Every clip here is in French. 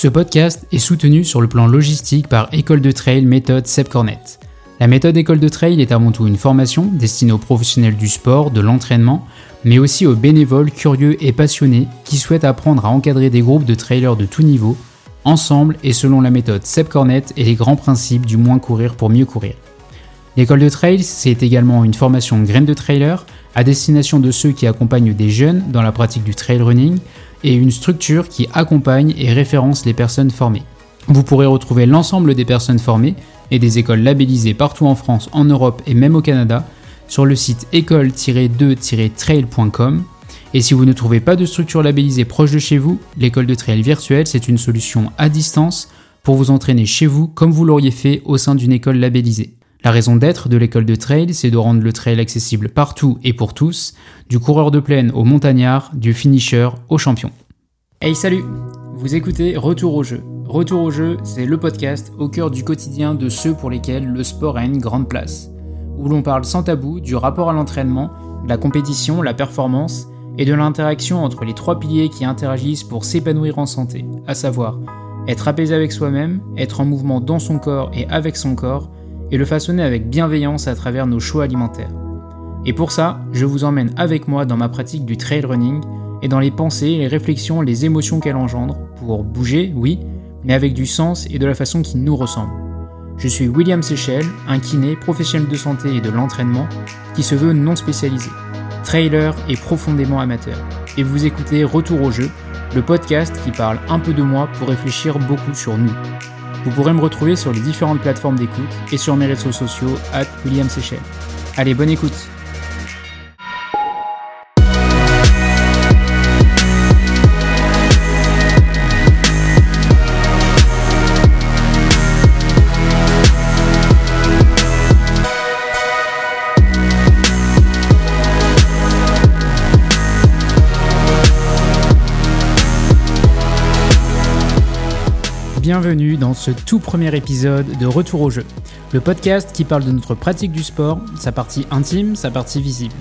Ce podcast est soutenu sur le plan logistique par École de Trail méthode Seb Cornet. La méthode École de Trail est avant tout une formation destinée aux professionnels du sport, de l'entraînement, mais aussi aux bénévoles curieux et passionnés qui souhaitent apprendre à encadrer des groupes de trailers de tout niveau, ensemble et selon la méthode Seb Cornet et les grands principes du moins courir pour mieux courir. L'école de trail, c'est également une formation graine de trailer à destination de ceux qui accompagnent des jeunes dans la pratique du trail running et une structure qui accompagne et référence les personnes formées. Vous pourrez retrouver l'ensemble des personnes formées et des écoles labellisées partout en France, en Europe et même au Canada sur le site école-2-trail.com. Et si vous ne trouvez pas de structure labellisée proche de chez vous, l'école de trail virtuelle, c'est une solution à distance pour vous entraîner chez vous comme vous l'auriez fait au sein d'une école labellisée. La raison d'être de l'école de trail, c'est de rendre le trail accessible partout et pour tous, du coureur de plaine au montagnard, du finisher au champion. Hey salut Vous écoutez Retour au jeu. Retour au jeu, c'est le podcast au cœur du quotidien de ceux pour lesquels le sport a une grande place, où l'on parle sans tabou du rapport à l'entraînement, de la compétition, la performance et de l'interaction entre les trois piliers qui interagissent pour s'épanouir en santé, à savoir être apaisé avec soi-même, être en mouvement dans son corps et avec son corps, et le façonner avec bienveillance à travers nos choix alimentaires. Et pour ça, je vous emmène avec moi dans ma pratique du trail running et dans les pensées, les réflexions, les émotions qu'elle engendre, pour bouger, oui, mais avec du sens et de la façon qui nous ressemble. Je suis William Seychelles, un kiné, professionnel de santé et de l'entraînement, qui se veut non spécialisé, trailer et profondément amateur. Et vous écoutez Retour au jeu, le podcast qui parle un peu de moi pour réfléchir beaucoup sur nous. Vous pourrez me retrouver sur les différentes plateformes d'écoute et sur mes réseaux sociaux, William Seychelles. Allez, bonne écoute bienvenue dans ce tout premier épisode de Retour au jeu, le podcast qui parle de notre pratique du sport, sa partie intime, sa partie visible.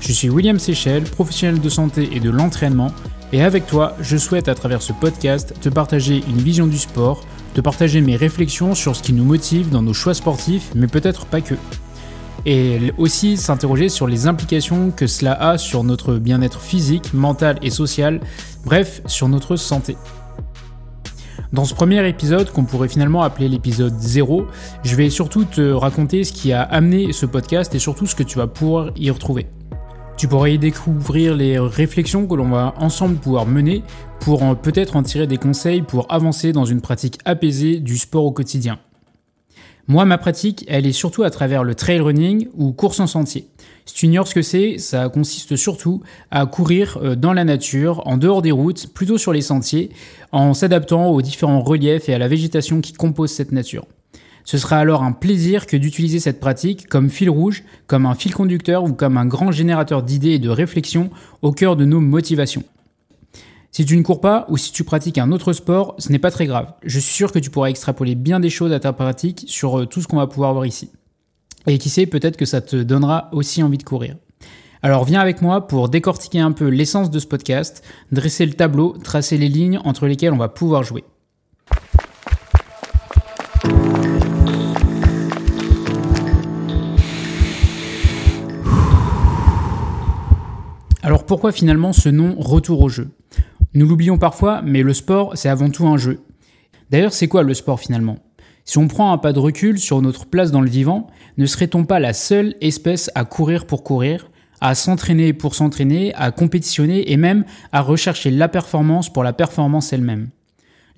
Je suis William Seychelles, professionnel de santé et de l'entraînement, et avec toi, je souhaite à travers ce podcast te partager une vision du sport, te partager mes réflexions sur ce qui nous motive dans nos choix sportifs, mais peut-être pas que. Et aussi s'interroger sur les implications que cela a sur notre bien-être physique, mental et social, bref, sur notre santé. Dans ce premier épisode, qu'on pourrait finalement appeler l'épisode 0, je vais surtout te raconter ce qui a amené ce podcast et surtout ce que tu vas pouvoir y retrouver. Tu pourras y découvrir les réflexions que l'on va ensemble pouvoir mener pour peut-être en tirer des conseils pour avancer dans une pratique apaisée du sport au quotidien. Moi, ma pratique, elle est surtout à travers le trail running ou course en sentier. Si tu ignores ce que c'est, ça consiste surtout à courir euh, dans la nature, en dehors des routes, plutôt sur les sentiers, en s'adaptant aux différents reliefs et à la végétation qui compose cette nature. Ce sera alors un plaisir que d'utiliser cette pratique comme fil rouge, comme un fil conducteur ou comme un grand générateur d'idées et de réflexions au cœur de nos motivations. Si tu ne cours pas ou si tu pratiques un autre sport, ce n'est pas très grave. Je suis sûr que tu pourras extrapoler bien des choses à ta pratique sur euh, tout ce qu'on va pouvoir voir ici. Et qui sait, peut-être que ça te donnera aussi envie de courir. Alors viens avec moi pour décortiquer un peu l'essence de ce podcast, dresser le tableau, tracer les lignes entre lesquelles on va pouvoir jouer. Alors pourquoi finalement ce nom retour au jeu? Nous l'oublions parfois, mais le sport, c'est avant tout un jeu. D'ailleurs, c'est quoi le sport finalement? Si on prend un pas de recul sur notre place dans le vivant, ne serait-on pas la seule espèce à courir pour courir, à s'entraîner pour s'entraîner, à compétitionner et même à rechercher la performance pour la performance elle-même?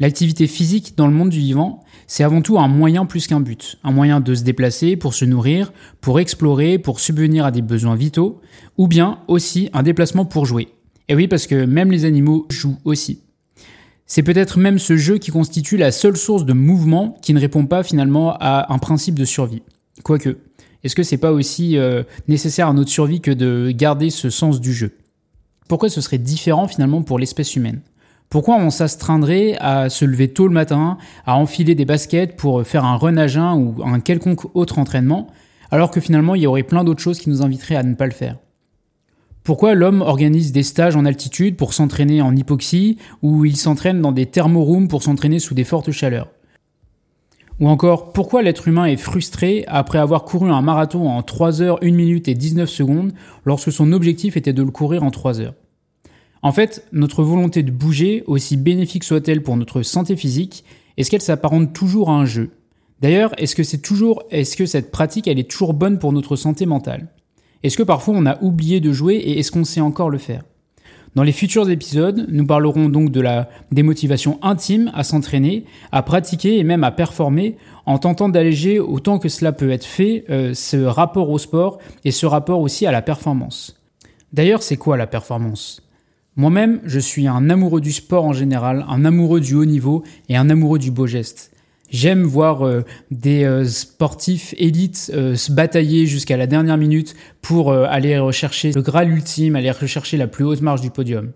L'activité physique dans le monde du vivant, c'est avant tout un moyen plus qu'un but. Un moyen de se déplacer pour se nourrir, pour explorer, pour subvenir à des besoins vitaux, ou bien aussi un déplacement pour jouer. Et oui, parce que même les animaux jouent aussi. C'est peut-être même ce jeu qui constitue la seule source de mouvement qui ne répond pas finalement à un principe de survie. Quoique, est-ce que c'est pas aussi euh, nécessaire à notre survie que de garder ce sens du jeu? Pourquoi ce serait différent finalement pour l'espèce humaine? Pourquoi on s'astreindrait à se lever tôt le matin, à enfiler des baskets pour faire un run ou un quelconque autre entraînement, alors que finalement il y aurait plein d'autres choses qui nous inviteraient à ne pas le faire? Pourquoi l'homme organise des stages en altitude pour s'entraîner en hypoxie ou il s'entraîne dans des thermorooms pour s'entraîner sous des fortes chaleurs? Ou encore, pourquoi l'être humain est frustré après avoir couru un marathon en 3 heures 1 minute et 19 secondes lorsque son objectif était de le courir en 3 heures? En fait, notre volonté de bouger, aussi bénéfique soit-elle pour notre santé physique, est-ce qu'elle s'apparente toujours à un jeu? D'ailleurs, est-ce que c'est toujours, est-ce que cette pratique, elle est toujours bonne pour notre santé mentale? Est-ce que parfois on a oublié de jouer et est-ce qu'on sait encore le faire? Dans les futurs épisodes, nous parlerons donc de la démotivation intime à s'entraîner, à pratiquer et même à performer en tentant d'alléger autant que cela peut être fait euh, ce rapport au sport et ce rapport aussi à la performance. D'ailleurs, c'est quoi la performance? Moi-même, je suis un amoureux du sport en général, un amoureux du haut niveau et un amoureux du beau geste. J'aime voir euh, des euh, sportifs élites euh, se batailler jusqu'à la dernière minute pour aller rechercher le Graal ultime, aller rechercher la plus haute marge du podium.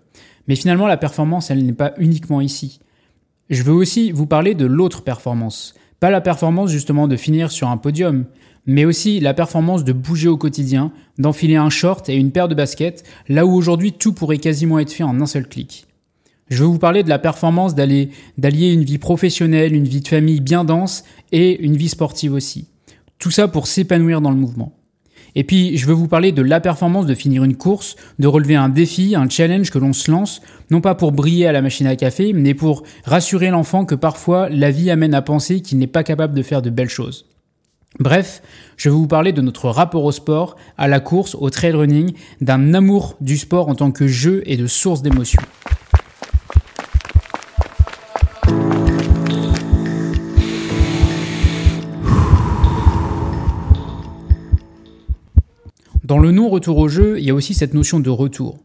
Mais finalement, la performance, elle n'est pas uniquement ici. Je veux aussi vous parler de l'autre performance. Pas la performance justement de finir sur un podium, mais aussi la performance de bouger au quotidien, d'enfiler un short et une paire de baskets, là où aujourd'hui tout pourrait quasiment être fait en un seul clic. Je veux vous parler de la performance d'allier une vie professionnelle, une vie de famille bien dense et une vie sportive aussi. Tout ça pour s'épanouir dans le mouvement. Et puis, je veux vous parler de la performance de finir une course, de relever un défi, un challenge que l'on se lance, non pas pour briller à la machine à café, mais pour rassurer l'enfant que parfois la vie amène à penser qu'il n'est pas capable de faire de belles choses. Bref, je vais vous parler de notre rapport au sport, à la course, au trail running, d'un amour du sport en tant que jeu et de source d'émotion. Dans le non-retour au jeu, il y a aussi cette notion de retour.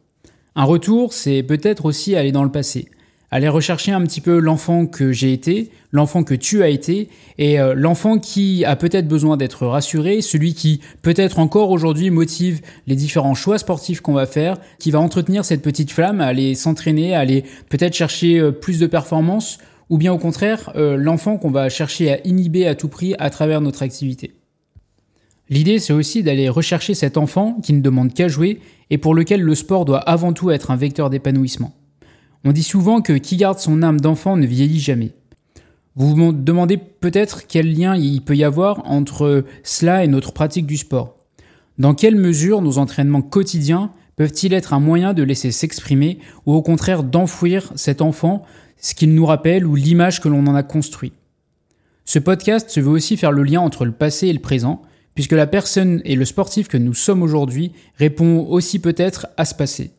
Un retour, c'est peut-être aussi aller dans le passé, aller rechercher un petit peu l'enfant que j'ai été, l'enfant que tu as été, et euh, l'enfant qui a peut-être besoin d'être rassuré, celui qui peut-être encore aujourd'hui motive les différents choix sportifs qu'on va faire, qui va entretenir cette petite flamme, aller s'entraîner, aller peut-être chercher euh, plus de performance, ou bien au contraire, euh, l'enfant qu'on va chercher à inhiber à tout prix à travers notre activité. L'idée, c'est aussi d'aller rechercher cet enfant qui ne demande qu'à jouer et pour lequel le sport doit avant tout être un vecteur d'épanouissement. On dit souvent que qui garde son âme d'enfant ne vieillit jamais. Vous vous demandez peut-être quel lien il peut y avoir entre cela et notre pratique du sport. Dans quelle mesure nos entraînements quotidiens peuvent-ils être un moyen de laisser s'exprimer ou au contraire d'enfouir cet enfant, ce qu'il nous rappelle ou l'image que l'on en a construit? Ce podcast se veut aussi faire le lien entre le passé et le présent, puisque la personne et le sportif que nous sommes aujourd'hui répond aussi peut-être à ce passé.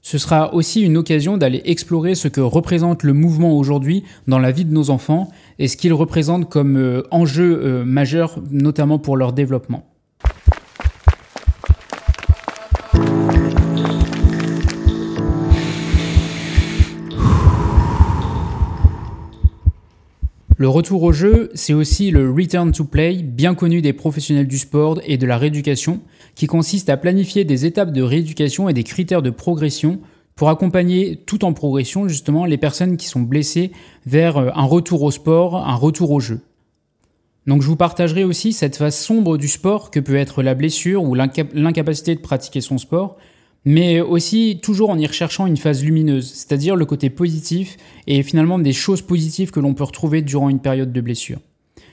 Ce sera aussi une occasion d'aller explorer ce que représente le mouvement aujourd'hui dans la vie de nos enfants et ce qu'il représente comme euh, enjeu euh, majeur, notamment pour leur développement. Le retour au jeu, c'est aussi le return to play, bien connu des professionnels du sport et de la rééducation, qui consiste à planifier des étapes de rééducation et des critères de progression pour accompagner tout en progression justement les personnes qui sont blessées vers euh, un retour au sport, un retour au jeu. Donc je vous partagerai aussi cette phase sombre du sport que peut être la blessure ou l'incapacité de pratiquer son sport, mais aussi toujours en y recherchant une phase lumineuse, c'est-à-dire le côté positif et finalement des choses positives que l'on peut retrouver durant une période de blessure.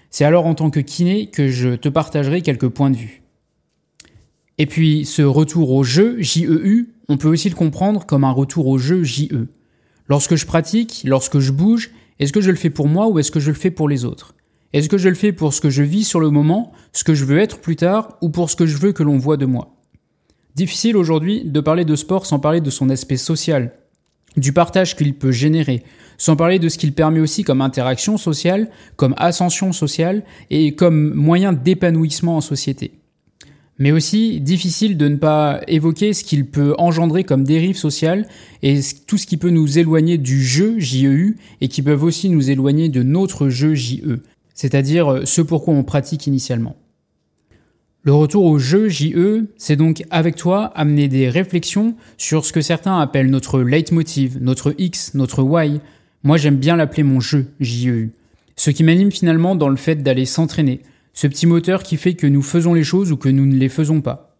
C'est alors en tant que kiné que je te partagerai quelques points de vue. Et puis ce retour au jeu, JEU, on peut aussi le comprendre comme un retour au jeu JE. Lorsque je pratique, lorsque je bouge, est-ce que je le fais pour moi ou est-ce que je le fais pour les autres? Est-ce que je le fais pour ce que je vis sur le moment, ce que je veux être plus tard ou pour ce que je veux que l'on voit de moi? Difficile aujourd'hui de parler de sport sans parler de son aspect social, du partage qu'il peut générer, sans parler de ce qu'il permet aussi comme interaction sociale, comme ascension sociale et comme moyen d'épanouissement en société. Mais aussi difficile de ne pas évoquer ce qu'il peut engendrer comme dérive sociale et tout ce qui peut nous éloigner du jeu JEU et qui peuvent aussi nous éloigner de notre jeu JE, c'est-à-dire ce pourquoi on pratique initialement. Le retour au jeu JE, c'est donc avec toi amener des réflexions sur ce que certains appellent notre leitmotiv, notre X, notre Y. Moi j'aime bien l'appeler mon jeu JE. Ce qui m'anime finalement dans le fait d'aller s'entraîner, ce petit moteur qui fait que nous faisons les choses ou que nous ne les faisons pas.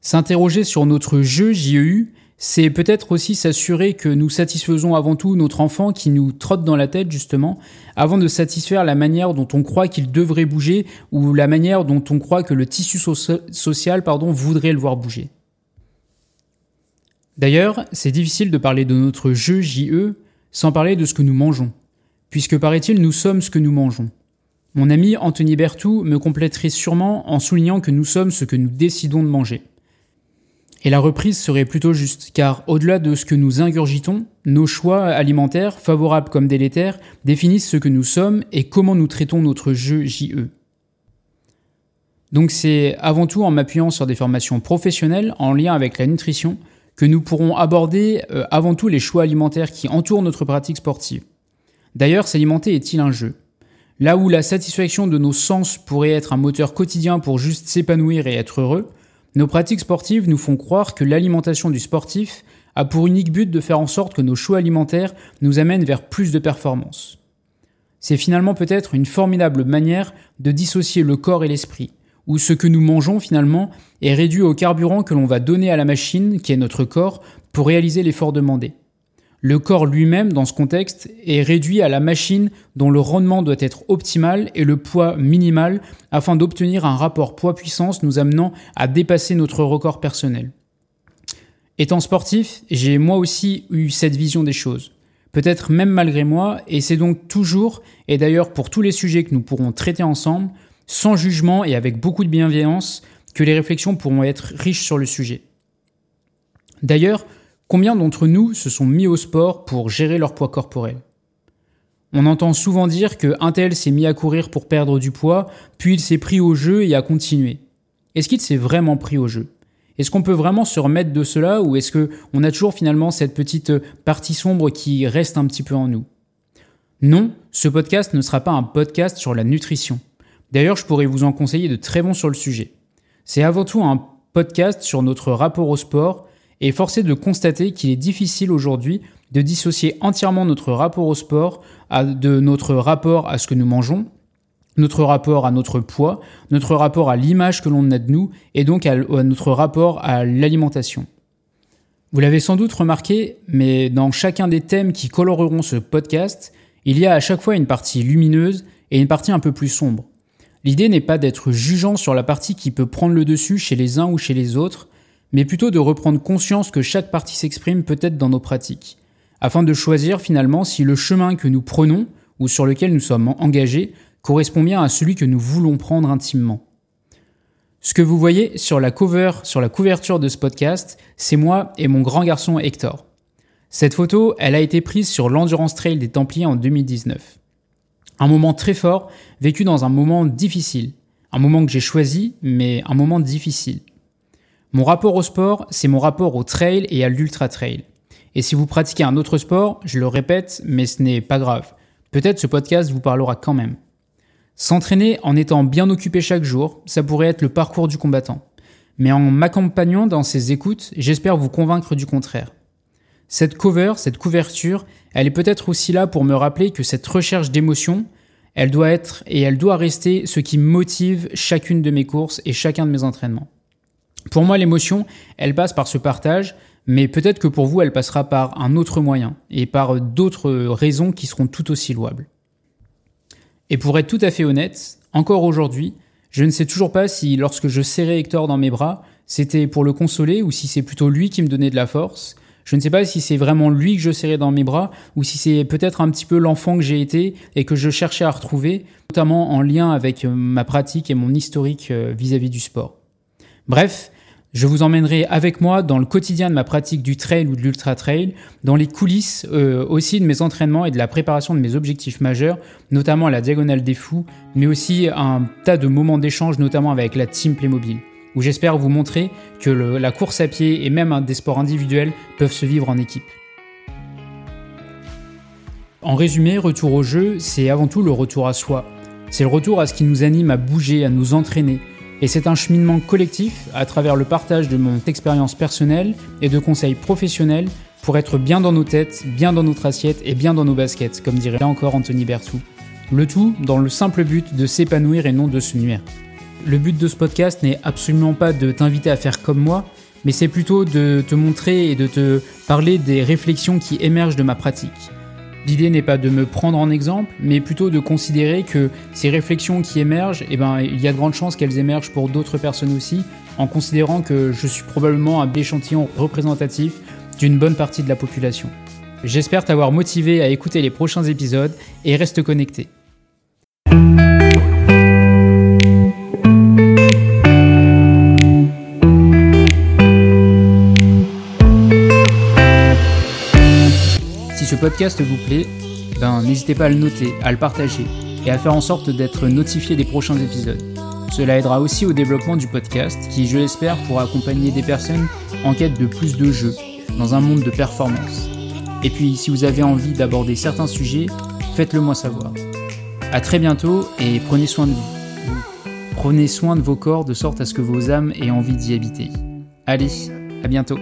S'interroger sur notre jeu JEU, c'est peut-être aussi s'assurer que nous satisfaisons avant tout notre enfant qui nous trotte dans la tête justement, avant de satisfaire la manière dont on croit qu'il devrait bouger ou la manière dont on croit que le tissu social pardon, voudrait le voir bouger. D'ailleurs, c'est difficile de parler de notre jeu JE sans parler de ce que nous mangeons, puisque paraît-il nous sommes ce que nous mangeons. Mon ami Anthony Berthoud me compléterait sûrement en soulignant que nous sommes ce que nous décidons de manger. Et la reprise serait plutôt juste, car au-delà de ce que nous ingurgitons, nos choix alimentaires, favorables comme délétères, définissent ce que nous sommes et comment nous traitons notre jeu JE. Donc c'est avant tout en m'appuyant sur des formations professionnelles en lien avec la nutrition que nous pourrons aborder euh, avant tout les choix alimentaires qui entourent notre pratique sportive. D'ailleurs, s'alimenter est-il un jeu? Là où la satisfaction de nos sens pourrait être un moteur quotidien pour juste s'épanouir et être heureux, nos pratiques sportives nous font croire que l'alimentation du sportif a pour unique but de faire en sorte que nos choix alimentaires nous amènent vers plus de performance. C'est finalement peut-être une formidable manière de dissocier le corps et l'esprit, où ce que nous mangeons finalement est réduit au carburant que l'on va donner à la machine, qui est notre corps, pour réaliser l'effort demandé. Le corps lui-même, dans ce contexte, est réduit à la machine dont le rendement doit être optimal et le poids minimal afin d'obtenir un rapport poids-puissance nous amenant à dépasser notre record personnel. Étant sportif, j'ai moi aussi eu cette vision des choses. Peut-être même malgré moi, et c'est donc toujours, et d'ailleurs pour tous les sujets que nous pourrons traiter ensemble, sans jugement et avec beaucoup de bienveillance, que les réflexions pourront être riches sur le sujet. D'ailleurs, Combien d'entre nous se sont mis au sport pour gérer leur poids corporel? On entend souvent dire que un tel s'est mis à courir pour perdre du poids, puis il s'est pris au jeu et a continué. Est-ce qu'il s'est vraiment pris au jeu? Est-ce qu'on peut vraiment se remettre de cela ou est-ce que on a toujours finalement cette petite partie sombre qui reste un petit peu en nous? Non, ce podcast ne sera pas un podcast sur la nutrition. D'ailleurs, je pourrais vous en conseiller de très bons sur le sujet. C'est avant tout un podcast sur notre rapport au sport et forcé de constater qu'il est difficile aujourd'hui de dissocier entièrement notre rapport au sport de notre rapport à ce que nous mangeons, notre rapport à notre poids, notre rapport à l'image que l'on a de nous et donc à, notre rapport à l'alimentation. Vous l'avez sans doute remarqué, mais dans chacun des thèmes qui coloreront ce podcast, il y a à chaque fois une partie lumineuse et une partie un peu plus sombre. L'idée n'est pas d'être jugeant sur la partie qui peut prendre le dessus chez les uns ou chez les autres, mais plutôt de reprendre conscience que chaque partie s'exprime peut-être dans nos pratiques, afin de choisir finalement si le chemin que nous prenons ou sur lequel nous sommes engagés correspond bien à celui que nous voulons prendre intimement. Ce que vous voyez sur la cover, sur la couverture de ce podcast, c'est moi et mon grand garçon Hector. Cette photo, elle a été prise sur l'Endurance Trail des Templiers en 2019. Un moment très fort, vécu dans un moment difficile. Un moment que j'ai choisi, mais un moment difficile. Mon rapport au sport, c'est mon rapport au trail et à l'ultra trail. Et si vous pratiquez un autre sport, je le répète, mais ce n'est pas grave. Peut-être ce podcast vous parlera quand même. S'entraîner en étant bien occupé chaque jour, ça pourrait être le parcours du combattant. Mais en m'accompagnant dans ces écoutes, j'espère vous convaincre du contraire. Cette cover, cette couverture, elle est peut-être aussi là pour me rappeler que cette recherche d'émotion, elle doit être et elle doit rester ce qui motive chacune de mes courses et chacun de mes entraînements. Pour moi, l'émotion, elle passe par ce partage, mais peut-être que pour vous, elle passera par un autre moyen et par d'autres raisons qui seront tout aussi louables. Et pour être tout à fait honnête, encore aujourd'hui, je ne sais toujours pas si lorsque je serrais Hector dans mes bras, c'était pour le consoler ou si c'est plutôt lui qui me donnait de la force. Je ne sais pas si c'est vraiment lui que je serrais dans mes bras ou si c'est peut-être un petit peu l'enfant que j'ai été et que je cherchais à retrouver, notamment en lien avec ma pratique et mon historique euh, vis-à-vis du sport. Bref, je vous emmènerai avec moi dans le quotidien de ma pratique du trail ou de l'ultra trail, dans les coulisses euh, aussi de mes entraînements et de la préparation de mes objectifs majeurs, notamment la diagonale des fous, mais aussi un tas de moments d'échange, notamment avec la team Playmobil, où j'espère vous montrer que la course à pied et même des sports individuels peuvent se vivre en équipe. En résumé, retour au jeu, c'est avant tout le retour à soi. C'est le retour à ce qui nous anime à bouger, à nous entraîner, et c'est un cheminement collectif à travers le partage de mon expérience personnelle et de conseils professionnels pour être bien dans nos têtes, bien dans notre assiette et bien dans nos baskets, comme dirait là encore Anthony Berthoud. Le tout dans le simple but de s'épanouir et non de se nuire. Le but de ce podcast n'est absolument pas de t'inviter à faire comme moi, mais c'est plutôt de te montrer et de te parler des réflexions qui émergent de ma pratique. L'idée n'est pas de me prendre en exemple, mais plutôt de considérer que ces réflexions qui émergent, eh ben, il y a de grandes chances qu'elles émergent pour d'autres personnes aussi, en considérant que je suis probablement un échantillon représentatif d'une bonne partie de la population. J'espère t'avoir motivé à écouter les prochains épisodes et reste connecté. Ce podcast vous plaît, ben, n'hésitez pas à le noter, à le partager et à faire en sorte d'être notifié des prochains épisodes. Cela aidera aussi au développement du podcast qui, je l'espère, pourra accompagner des personnes en quête de plus de jeux dans un monde de performance. Et puis, si vous avez envie d'aborder certains sujets, faites-le moi savoir. A très bientôt et prenez soin de vous. Prenez soin de vos corps de sorte à ce que vos âmes aient envie d'y habiter. Allez, à bientôt.